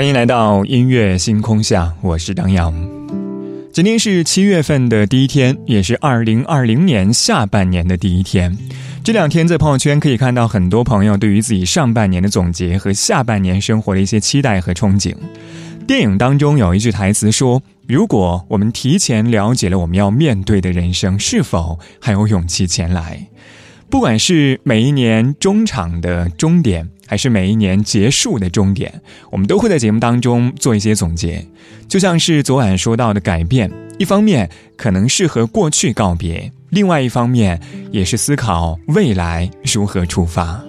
欢迎来到音乐星空下，我是张扬。今天是七月份的第一天，也是二零二零年下半年的第一天。这两天在朋友圈可以看到很多朋友对于自己上半年的总结和下半年生活的一些期待和憧憬。电影当中有一句台词说：“如果我们提前了解了我们要面对的人生，是否还有勇气前来？”不管是每一年中场的终点。还是每一年结束的终点，我们都会在节目当中做一些总结。就像是昨晚说到的改变，一方面可能是和过去告别，另外一方面也是思考未来如何出发。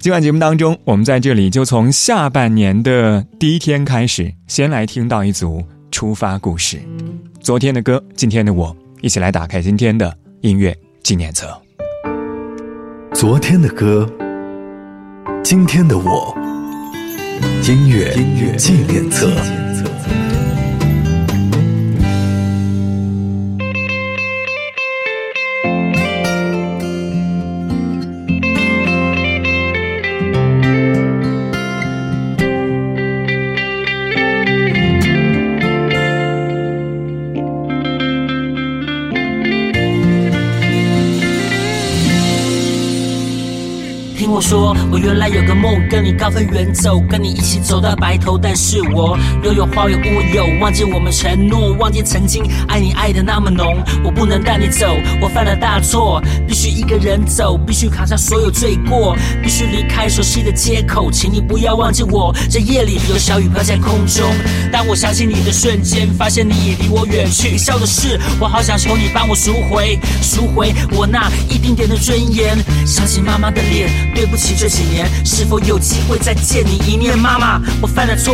今晚节目当中，我们在这里就从下半年的第一天开始，先来听到一组出发故事。昨天的歌，今天的我，一起来打开今天的音乐纪念册。昨天的歌。今天的我，音乐纪念册。说，我原来有个梦，跟你高飞远走，跟你一起走到白头。但是我拥有花有乌有，忘记我们承诺，忘记曾经爱你爱的那么浓。我不能带你走，我犯了大错，必须一个人走，必须扛下所有罪过，必须离开熟悉的街口。请你不要忘记我，这夜里有小雨飘在空中。当我想起你的瞬间，发现你已离我远去。笑的是，我好想求你帮我赎回，赎回我那一丁点的尊严。想起妈妈的脸，对不。起这几年，是否有机会再见你一面？妈妈，我犯了错，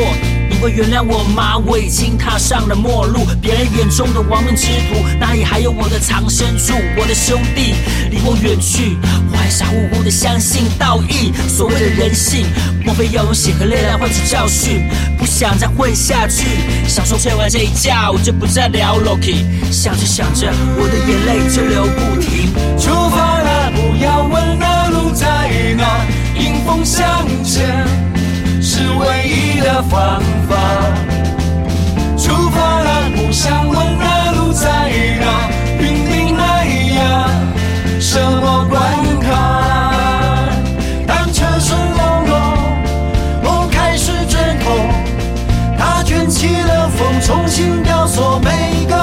你会原谅我吗？我已经踏上了末路，别人眼中的亡命之徒，哪里还有我的藏身处？我的兄弟离我远去，我还傻乎乎的相信道义，所谓的人性，莫非要用血和泪来换取教训？不想再混下去，享受睡完这一觉，我就不再聊 Loki。想着想着，我的眼泪就流不停。出发，问那路在哪，迎风向前是唯一的方法。出发了，不想问那路在哪，拼命迈呀，什么关卡？当车声隆隆，我开始卷空，它卷起了风，重新雕塑每个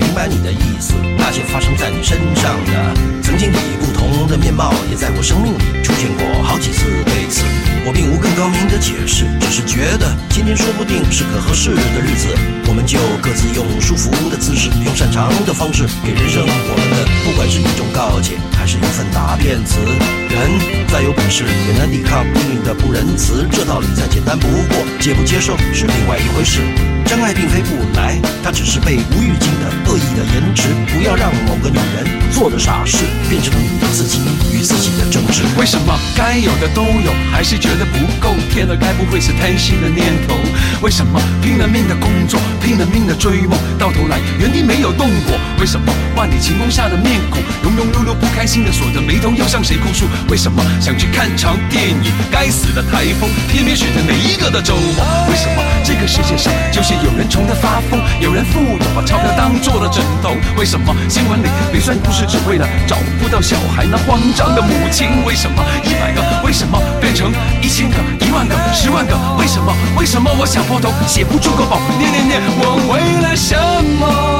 明白你的意思，那些发生在你身上的，曾经以不同的面貌，也在我生命里出现过好几次类似。我并无更高明的解释，只是觉得今天说不定是个合适的日子，我们就各自用舒服的姿势，用擅长的方式，给人生我们的，不管是一种告诫，还是一份答辩词。人再有本事，也难抵抗命运的不仁慈。这道理再简单不过，接不接受是另外一回事。真爱并非不来，它只是被无预警的恶意的延迟。不要让某个女人做的傻事，变成你自己与自己的争执。为什么该有的都有，还是觉得不够？天哪，该不会是贪心的念头？为什么拼了命的工作，拼了命的追梦，到头来原地没有动过？为什么万里晴空下的面孔，庸庸碌碌不开心的锁着眉头，要向谁哭诉？为什么想去看场电影，该死的台风偏偏选在每一个的周末？为什么这个世界上就是有人穷得发疯，有人富有把钞票当做了枕头？为什么新闻里没算故事，只为了找不到小孩那慌张的母亲？为什么一百个为什么变成一千个？一万个，十万个，为什么？为什么我想破头写不出个宝？念念念，我为了什么？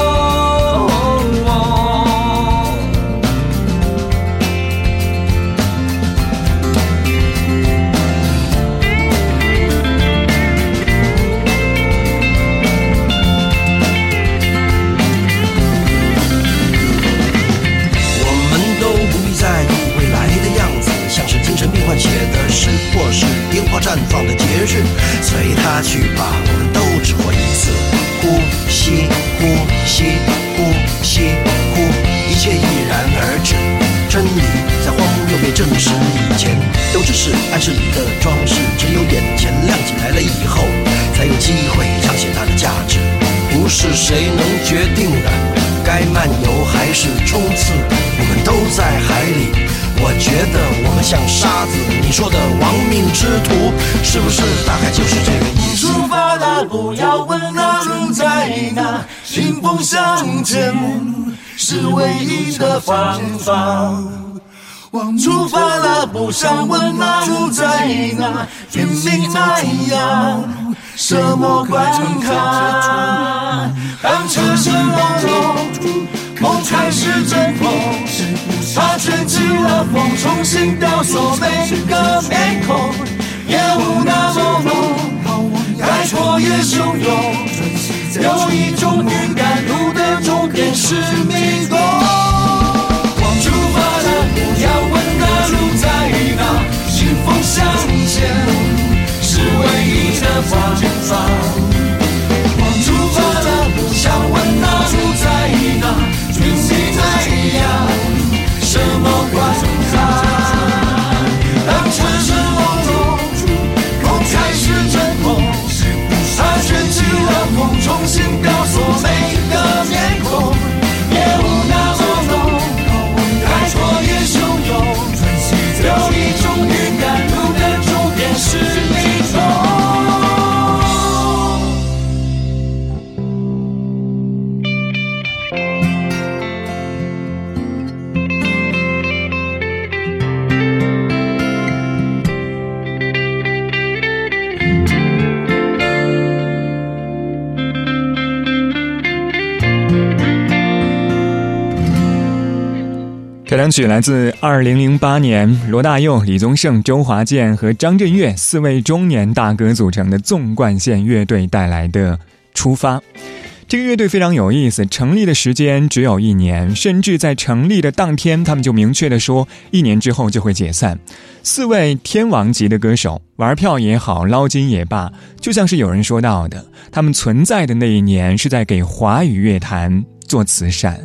之徒，是不是大概就是这个意思？出发了，不要问那路在哪，迎风向前是唯一的方法。出发了，不想问那路在哪，拼命那样，什么关卡？当车声隆隆，梦开始阵痛，它卷起了风，重新雕塑每个面孔，夜雾那么浓，海阔也汹涌，有一种预感，路的终点是迷宫。出发了，不要问那路在哪，迎风向前是唯一的方向。出发了，不想问那路在哪，拼命那样，开场曲来自二零零八年罗大佑、李宗盛、周华健和张震岳四位中年大哥组成的纵贯线乐队带来的《出发》。这个乐队非常有意思，成立的时间只有一年，甚至在成立的当天，他们就明确的说，一年之后就会解散。四位天王级的歌手，玩票也好，捞金也罢，就像是有人说到的，他们存在的那一年是在给华语乐坛做慈善。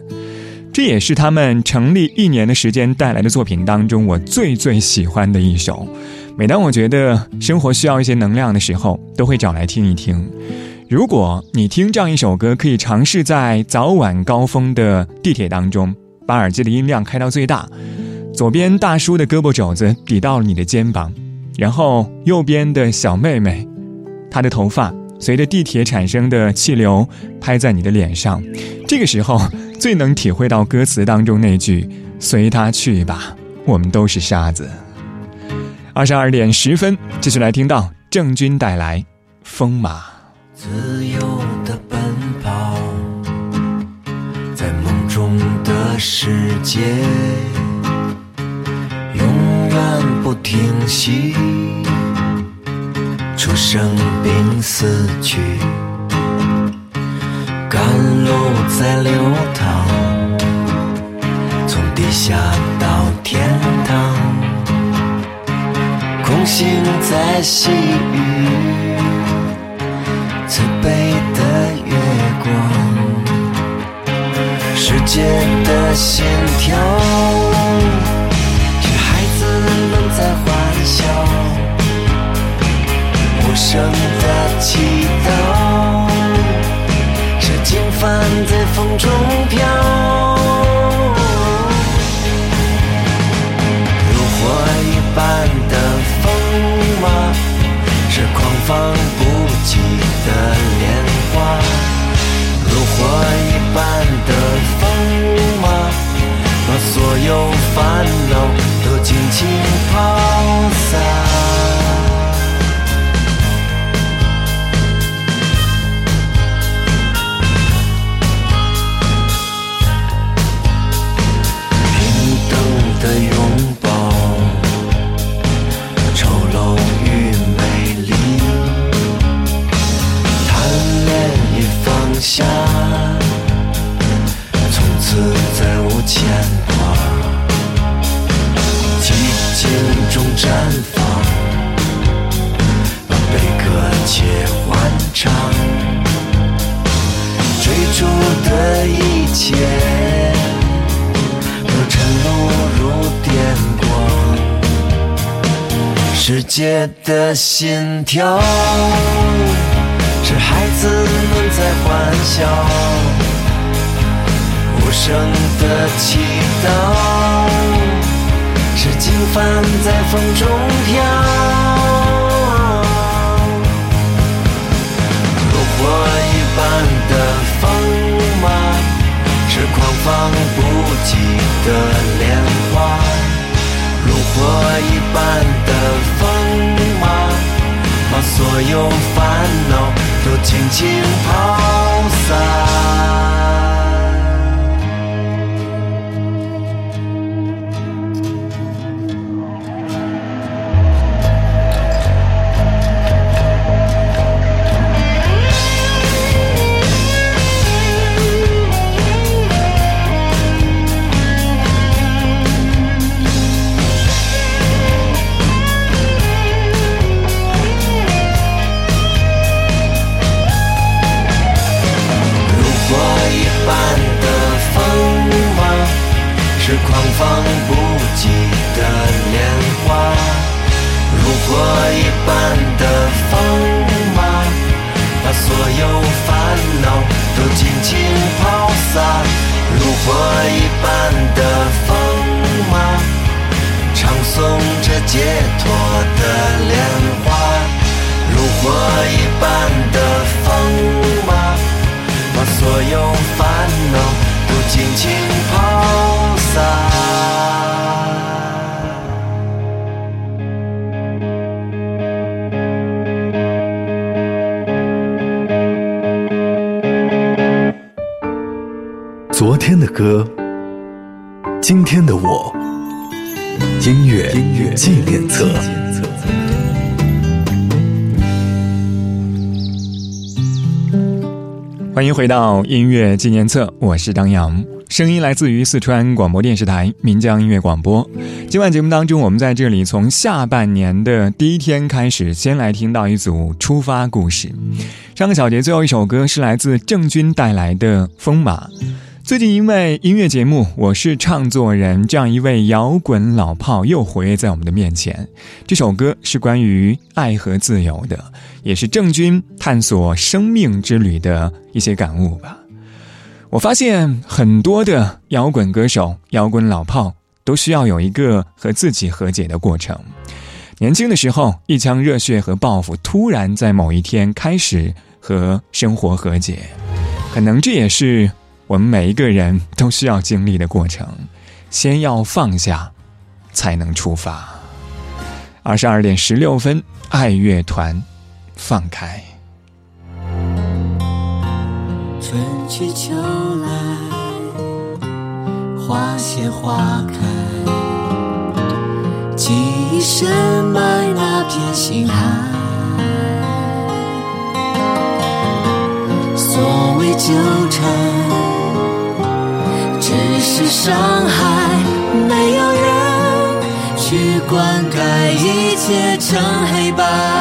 这也是他们成立一年的时间带来的作品当中，我最最喜欢的一首。每当我觉得生活需要一些能量的时候，都会找来听一听。如果你听这样一首歌，可以尝试在早晚高峰的地铁当中，把耳机的音量开到最大，左边大叔的胳膊肘子抵到了你的肩膀，然后右边的小妹妹，她的头发随着地铁产生的气流拍在你的脸上，这个时候。最能体会到歌词当中那句“随他去吧，我们都是沙子”。二十二点十分，继续来听到郑钧带来《风马》。自由的奔跑，在梦中的世界，永远不停息，出生并死去。甘露在流淌，从地下到天堂，空心在细雨，慈悲的月光，世界的心跳，是孩子们在欢笑，无声的祈祷。帆在风中飘，世界的心跳，是孩子们在欢笑，无声的祈祷，是经幡在风中飘。如火一般的风马，是狂放不羁的莲花。如火一般的锋芒，把所有烦恼都轻轻抛洒。今天的我，音乐音乐纪念册。欢迎回到音乐纪念册，我是张扬，声音来自于四川广播电视台岷江音乐广播。今晚节目当中，我们在这里从下半年的第一天开始，先来听到一组出发故事。上个小节最后一首歌是来自郑钧带来的《风马》。最近因为音乐节目《我是唱作人》，这样一位摇滚老炮又活跃在我们的面前。这首歌是关于爱和自由的，也是郑钧探索生命之旅的一些感悟吧。我发现很多的摇滚歌手、摇滚老炮都需要有一个和自己和解的过程。年轻的时候，一腔热血和抱负，突然在某一天开始和生活和解，可能这也是。我们每一个人都需要经历的过程，先要放下，才能出发。二十二点十六分，爱乐团，放开。春去秋来，花谢花开，记忆深埋那片心海。所谓纠缠。是伤害，没有人去灌溉，一切成黑白。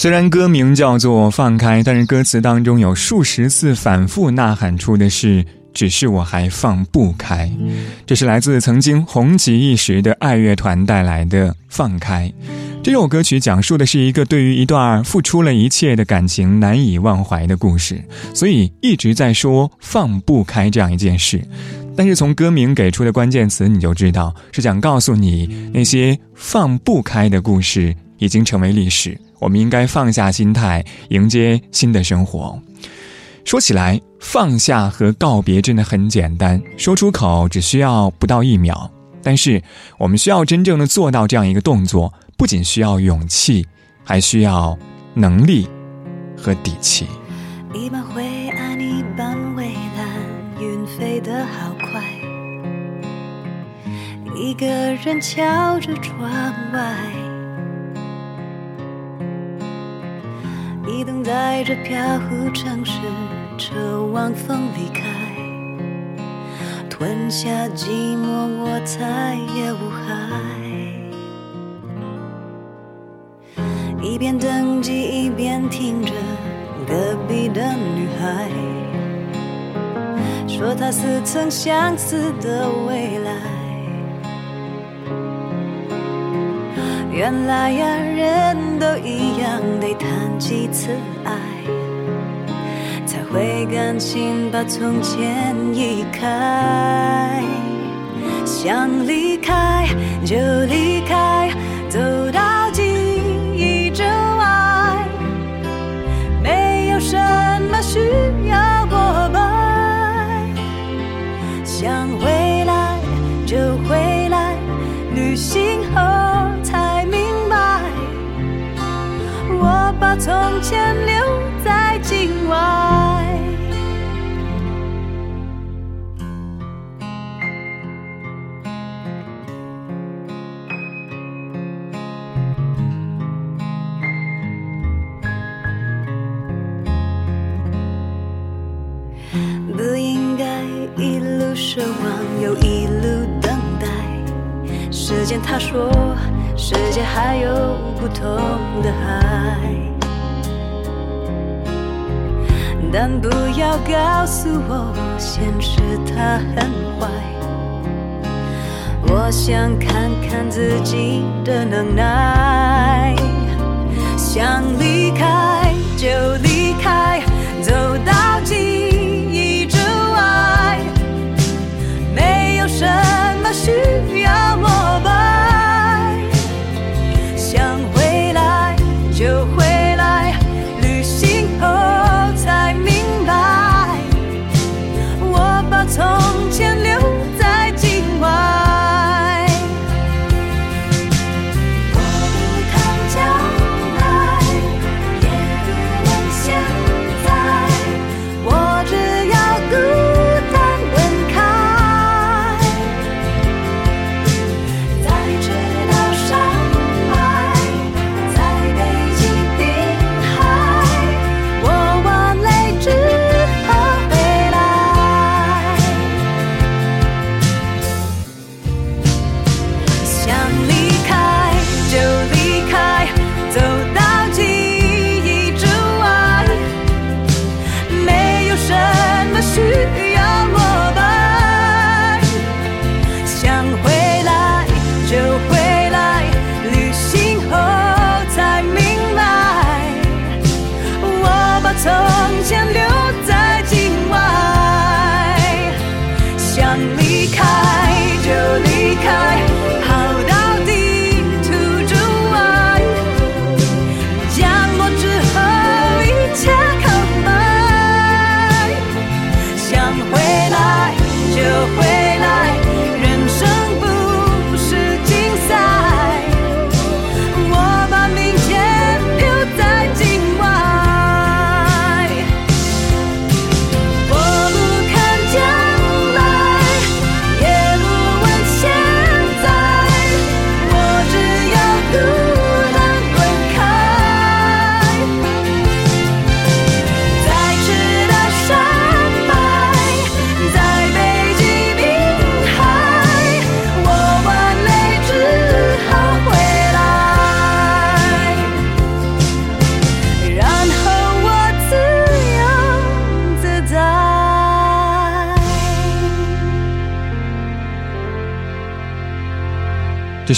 虽然歌名叫做《放开》，但是歌词当中有数十次反复呐喊出的是“只是我还放不开”。这是来自曾经红极一时的爱乐团带来的《放开》。这首歌曲讲述的是一个对于一段付出了一切的感情难以忘怀的故事，所以一直在说放不开这样一件事。但是从歌名给出的关键词，你就知道是想告诉你那些放不开的故事已经成为历史。我们应该放下心态，迎接新的生活。说起来，放下和告别真的很简单，说出口只需要不到一秒。但是，我们需要真正的做到这样一个动作，不仅需要勇气，还需要能力和底气。一半灰暗，一半蔚蓝，云飞得好快。一个人敲着窗外。一等待着飘忽城市，车往风离开，吞下寂寞，我再也无害。一边等机，一边听着隔壁的女孩，说她似曾相识的未。原来呀，人都一样，得谈几次爱，才会甘心把从前移开。想离开就离开，走到把从前留在境外。不应该一路奢望，又一路等待。时间他说，世界还有不同的海。但不要告诉我，现实它很坏。我想看看自己的能耐，想离开就离开，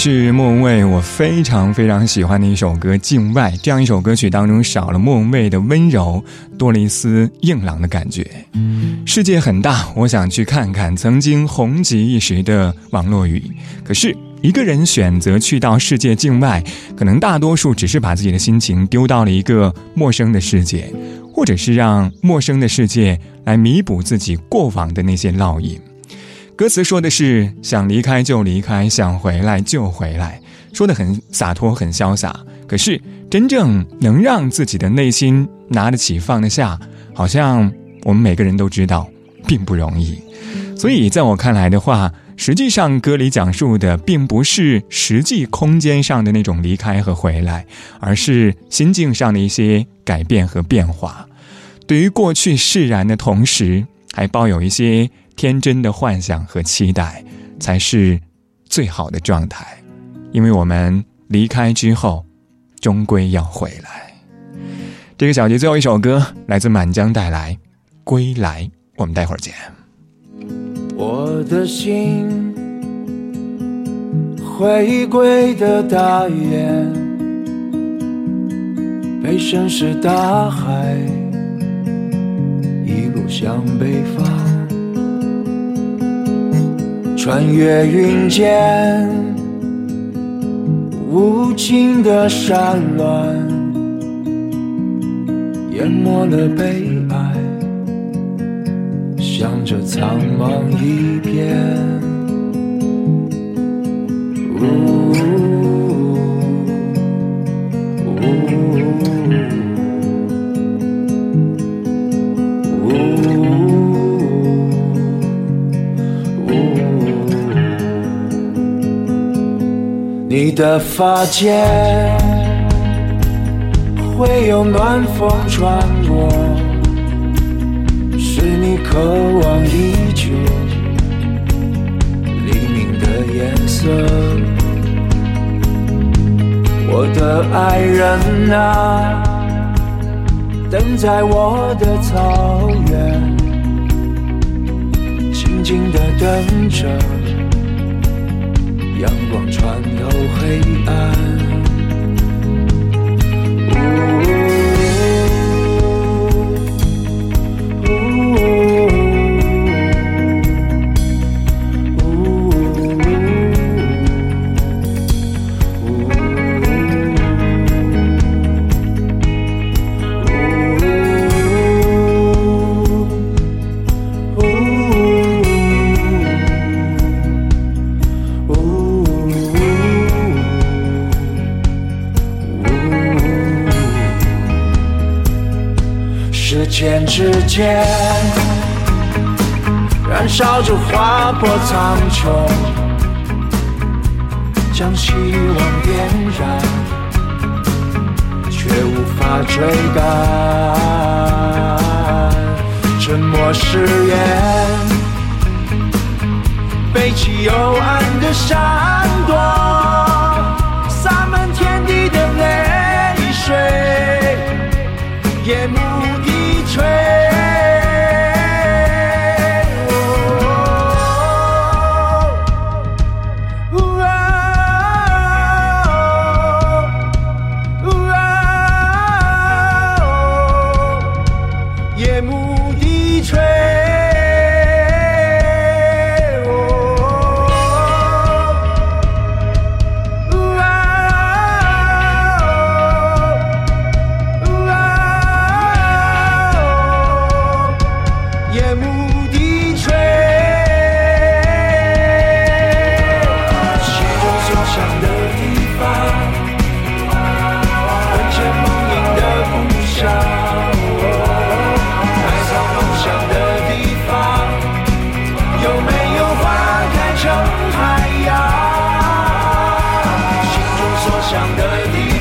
是莫文蔚我非常非常喜欢的一首歌《境外》。这样一首歌曲当中少了莫文蔚的温柔，多了一丝硬朗的感觉。世界很大，我想去看看曾经红极一时的网络语。可是，一个人选择去到世界境外，可能大多数只是把自己的心情丢到了一个陌生的世界，或者是让陌生的世界来弥补自己过往的那些烙印。歌词说的是想离开就离开，想回来就回来，说的很洒脱，很潇洒。可是真正能让自己的内心拿得起放得下，好像我们每个人都知道，并不容易。所以在我看来的话，实际上歌里讲述的并不是实际空间上的那种离开和回来，而是心境上的一些改变和变化。对于过去释然的同时，还抱有一些。天真的幻想和期待，才是最好的状态，因为我们离开之后，终归要回来。这个小节最后一首歌来自满江带来《归来》，我们待会儿见。我的心回归的大雁，被深是大海一路向北方。穿越云间，无尽的山峦，淹没了悲哀，向着苍茫一片。你的发间会有暖风穿过，是你渴望已久黎明的颜色。我的爱人啊，等在我的草原，静静的等着。阳光穿透黑暗。之间燃烧着划破苍穹，将希望点燃，却无法追赶。沉默誓言，背起幽暗的闪躲，洒满天地的泪水，夜幕。想的地。